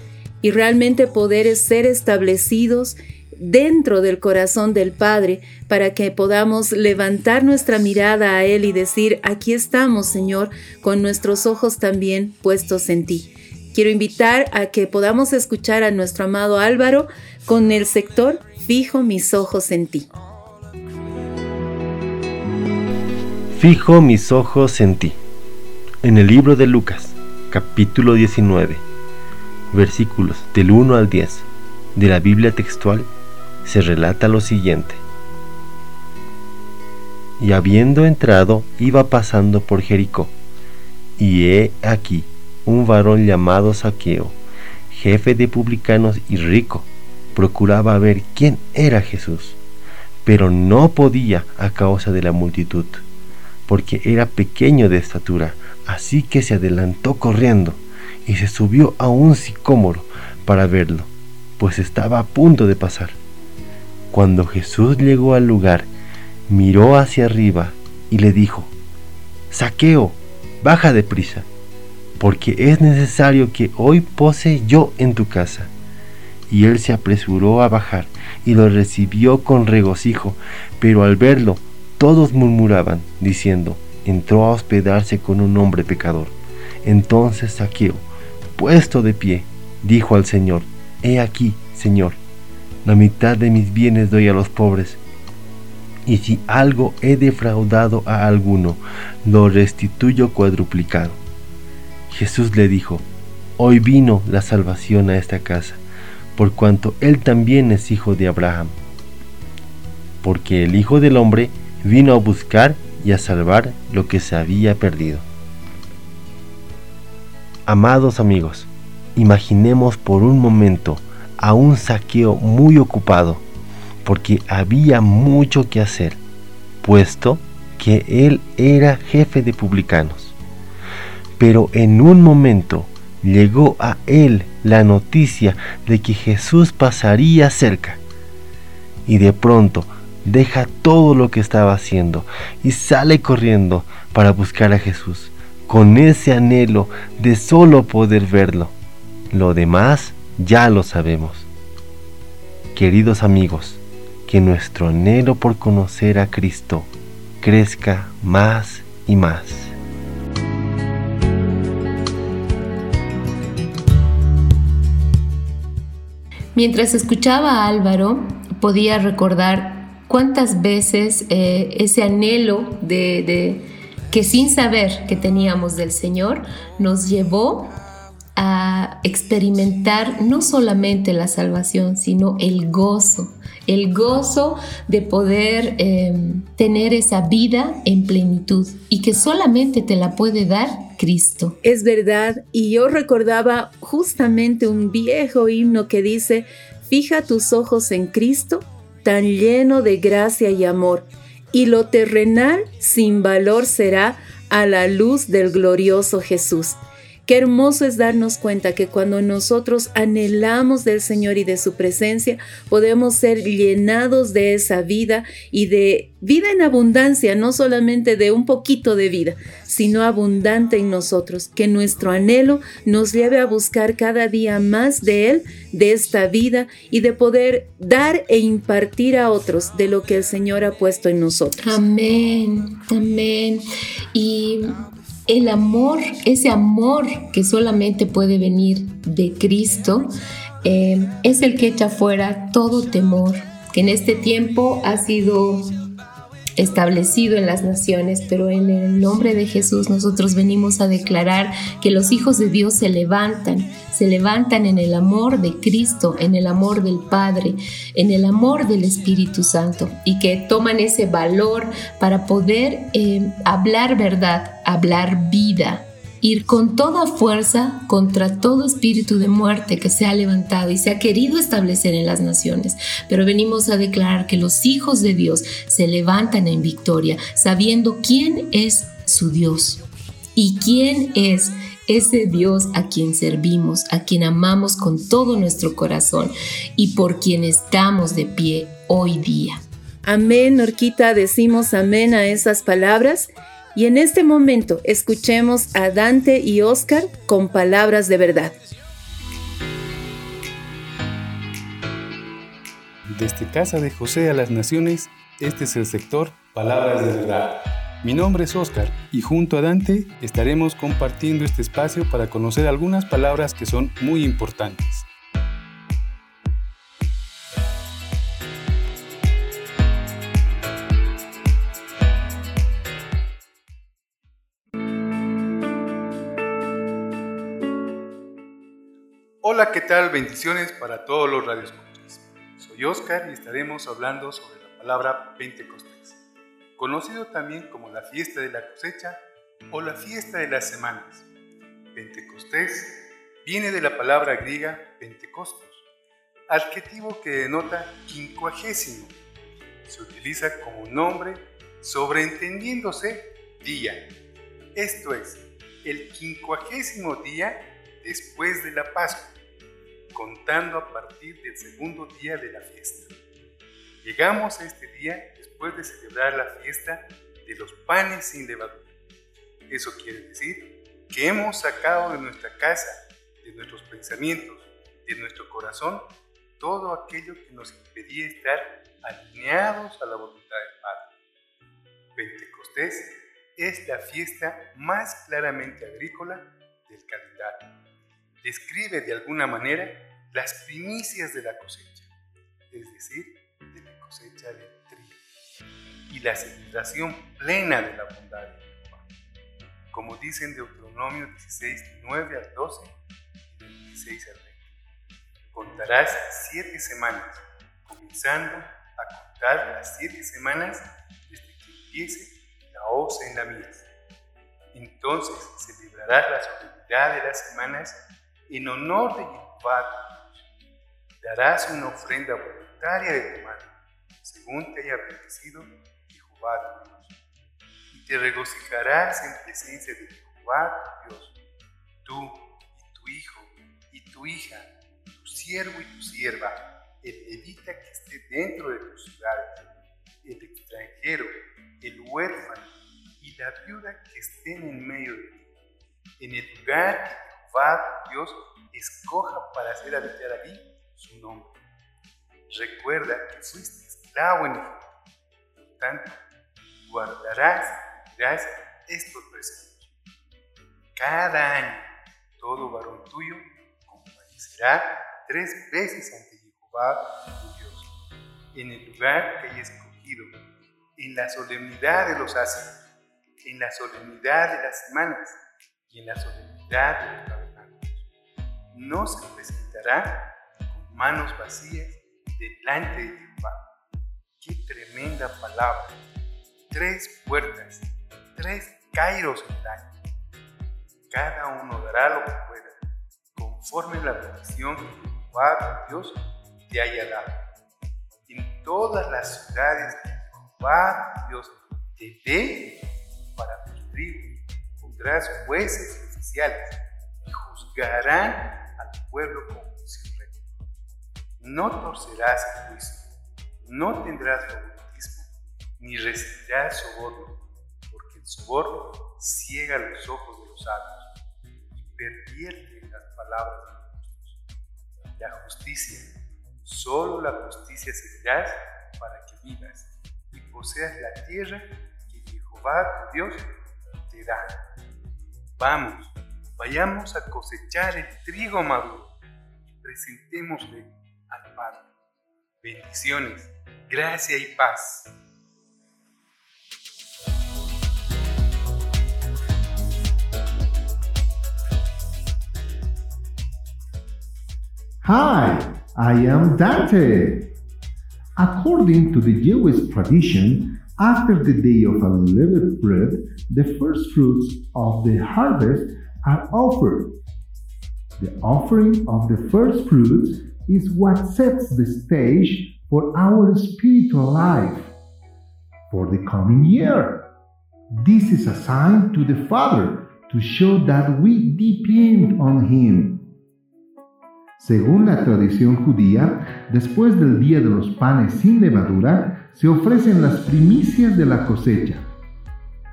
y realmente poder ser establecidos dentro del corazón del Padre para que podamos levantar nuestra mirada a Él y decir, aquí estamos, Señor, con nuestros ojos también puestos en ti. quiero invitar a que podamos escuchar a nuestro amado Álvaro con el sector Fijo mis ojos en ti. Fijo mis ojos en ti. En el libro de Lucas, capítulo 19, versículos del 1 al 10 de la Biblia textual, se relata lo siguiente. Y habiendo entrado, iba pasando por Jericó, y he aquí un varón llamado Saqueo, jefe de publicanos y rico, procuraba ver quién era Jesús, pero no podía a causa de la multitud, porque era pequeño de estatura, así que se adelantó corriendo y se subió a un sicómoro para verlo, pues estaba a punto de pasar. Cuando Jesús llegó al lugar, miró hacia arriba y le dijo, Saqueo, baja deprisa porque es necesario que hoy pose yo en tu casa. Y él se apresuró a bajar y lo recibió con regocijo, pero al verlo todos murmuraban, diciendo, entró a hospedarse con un hombre pecador. Entonces Saqueo, puesto de pie, dijo al Señor, He aquí, Señor, la mitad de mis bienes doy a los pobres, y si algo he defraudado a alguno, lo restituyo cuadruplicado. Jesús le dijo, Hoy vino la salvación a esta casa, por cuanto él también es hijo de Abraham. Porque el Hijo del Hombre vino a buscar y a salvar lo que se había perdido. Amados amigos, imaginemos por un momento a un saqueo muy ocupado, porque había mucho que hacer, puesto que él era jefe de publicanos. Pero en un momento llegó a él la noticia de que Jesús pasaría cerca. Y de pronto deja todo lo que estaba haciendo y sale corriendo para buscar a Jesús, con ese anhelo de solo poder verlo. Lo demás ya lo sabemos. Queridos amigos, que nuestro anhelo por conocer a Cristo crezca más y más. Mientras escuchaba a Álvaro, podía recordar cuántas veces eh, ese anhelo de, que sin saber que teníamos del Señor nos llevó a experimentar no solamente la salvación, sino el gozo, el gozo de poder em, tener esa vida en plenitud y que solamente te la puede dar Cristo. Es verdad, y yo recordaba justamente un viejo himno que dice, fija tus ojos en Cristo, tan lleno de gracia y amor, y lo terrenal sin valor será a la luz del glorioso Jesús. Qué hermoso es darnos cuenta que cuando nosotros anhelamos del Señor y de su presencia, podemos ser llenados de esa vida y de vida en abundancia, no solamente de un poquito de vida, sino abundante en nosotros. Que nuestro anhelo nos lleve a buscar cada día más de Él, de esta vida y de poder dar e impartir a otros de lo que el Señor ha puesto en nosotros. Amén, amén. Y el amor, ese amor que solamente puede venir de Cristo, eh, es el que echa fuera todo temor, que en este tiempo ha sido establecido en las naciones, pero en el nombre de Jesús nosotros venimos a declarar que los hijos de Dios se levantan, se levantan en el amor de Cristo, en el amor del Padre, en el amor del Espíritu Santo y que toman ese valor para poder eh, hablar verdad, hablar vida, ir con toda fuerza contra todo espíritu de muerte que se ha levantado y se ha querido establecer en las naciones. Pero venimos a declarar que los hijos de Dios se levantan en victoria, sabiendo quién es su Dios y quién es ese Dios a quien servimos, a quien amamos con todo nuestro corazón y por quien estamos de pie hoy día. Amén, Norquita, decimos amén a esas palabras y en este momento escuchemos a Dante y Oscar con palabras de verdad. Desde Casa de José a las Naciones, este es el sector Palabras de Verdad. Mi nombre es Oscar y junto a Dante estaremos compartiendo este espacio para conocer algunas palabras que son muy importantes. Bendiciones para todos los radioescuchas. Soy Oscar y estaremos hablando sobre la palabra Pentecostés, conocido también como la fiesta de la cosecha o la fiesta de las semanas. Pentecostés viene de la palabra griega Pentecostos, adjetivo que denota quincuagésimo. Se utiliza como nombre sobreentendiéndose día, esto es, el quincuagésimo día después de la Pascua contando a partir del segundo día de la fiesta. Llegamos a este día después de celebrar la fiesta de los panes sin levadura. Eso quiere decir que hemos sacado de nuestra casa, de nuestros pensamientos, de nuestro corazón, todo aquello que nos impedía estar alineados a la voluntad del Padre. Pentecostés es la fiesta más claramente agrícola del calendario describe de alguna manera las primicias de la cosecha, es decir, de la cosecha del trigo, y la celebración plena de la bondad de Jehová. Como dicen Deuteronomio 16, 9 al 12 y 16 al 20. Contarás siete semanas, comenzando a contar las siete semanas desde que empiece la hoz en la mies. Entonces celebrarás la solemnidad de las semanas en honor de Jehová darás una ofrenda voluntaria de tu mano, según te haya bendecido Jehová tu Dios. Y te regocijarás en presencia de Jehová tu Dios, tú y tu hijo y tu hija, tu siervo y tu sierva, el levita que esté dentro de tu ciudad, el extranjero, el huérfano y la viuda que estén en medio de ti, en el lugar que Dios escoja para hacer habitar allí su nombre. Recuerda que fuiste esclavo en Egipto. Por tanto, guardarás dirás estos preceptos. Cada año, todo varón tuyo comparecerá tres veces ante Jehová tu Dios, en el lugar que haya escogido, en la solemnidad de los ácidos, en la solemnidad de las semanas y en la solemnidad de los no se presentará con manos vacías delante de Jehová. Qué tremenda palabra. Tres puertas, tres kairos en el año. Cada uno dará lo que pueda, conforme la bendición que Jehová Dios te haya dado. En todas las ciudades que Jehová Dios te dé para tus tribus, pondrás jueces oficiales y juzgarán pueblo como rey. No torcerás el juicio, no tendrás favoritismo, ni recibirás soborno, porque el soborno ciega los ojos de los sabios y pervierte las palabras de los justos. La justicia, solo la justicia seguirás para que vivas y poseas la tierra que Jehová tu Dios te da. Vamos, vayamos a cosechar el trigo maduro presentémosle al Padre. Bendiciones, gracia y paz. Hi, I am Dante. According to the Jewish tradition, after the day of unleavened bread, the first fruits of the harvest are offered the offering of the first fruits is what sets the stage for our spiritual life for the coming year. This is a sign to the Father to show that we depend on Him. Según la tradición judía, después del día de los panes sin levadura, se ofrecen las primicias de la cosecha.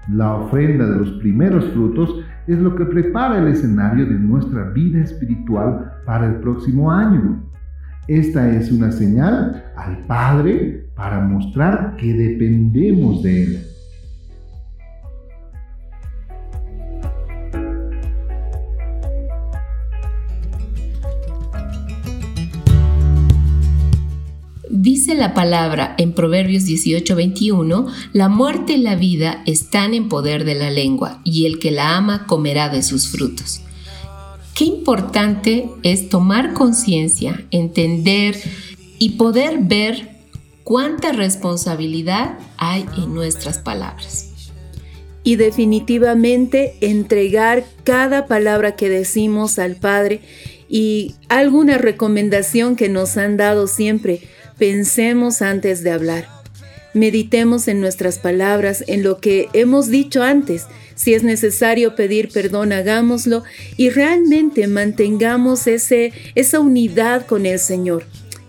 La ofrenda de los primeros frutos es lo que prepara el escenario de nuestra vida espiritual para el próximo año. Esta es una señal al Padre para mostrar que dependemos de Él. Dice la palabra en Proverbios 18:21, la muerte y la vida están en poder de la lengua, y el que la ama comerá de sus frutos. Qué importante es tomar conciencia, entender y poder ver cuánta responsabilidad hay en nuestras palabras. Y definitivamente entregar cada palabra que decimos al Padre y alguna recomendación que nos han dado siempre, pensemos antes de hablar. Meditemos en nuestras palabras, en lo que hemos dicho antes. Si es necesario pedir perdón, hagámoslo y realmente mantengamos ese, esa unidad con el Señor.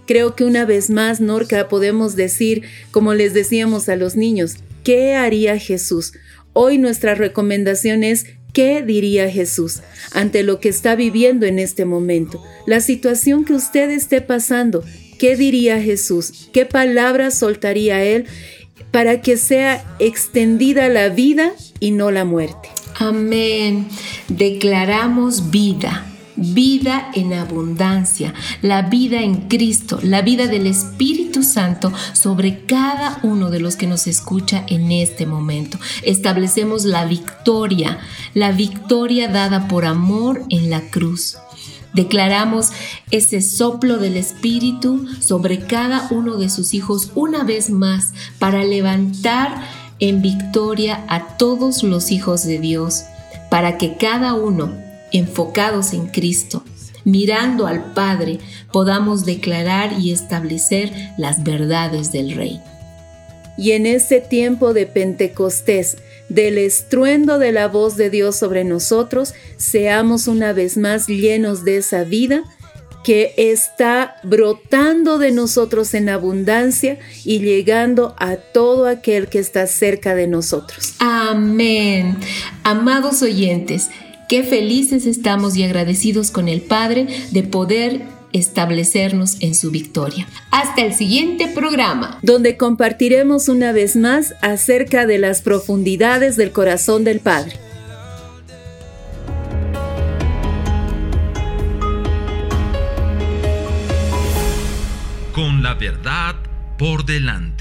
Creo que una vez más, Norca, podemos decir, como les decíamos a los niños, ¿qué haría Jesús? Hoy nuestra recomendación es ¿Qué diría Jesús ante lo que está viviendo en este momento? La situación que usted esté pasando, ¿qué diría Jesús? ¿Qué palabras soltaría Él para que sea extendida la vida y no la muerte? Amén. Declaramos vida vida en abundancia, la vida en Cristo, la vida del Espíritu Santo sobre cada uno de los que nos escucha en este momento. Establecemos la victoria, la victoria dada por amor en la cruz. Declaramos ese soplo del Espíritu sobre cada uno de sus hijos una vez más para levantar en victoria a todos los hijos de Dios, para que cada uno enfocados en Cristo, mirando al Padre, podamos declarar y establecer las verdades del Rey. Y en este tiempo de Pentecostés, del estruendo de la voz de Dios sobre nosotros, seamos una vez más llenos de esa vida que está brotando de nosotros en abundancia y llegando a todo aquel que está cerca de nosotros. Amén. Amados oyentes, Qué felices estamos y agradecidos con el Padre de poder establecernos en su victoria. Hasta el siguiente programa, donde compartiremos una vez más acerca de las profundidades del corazón del Padre. Con la verdad por delante.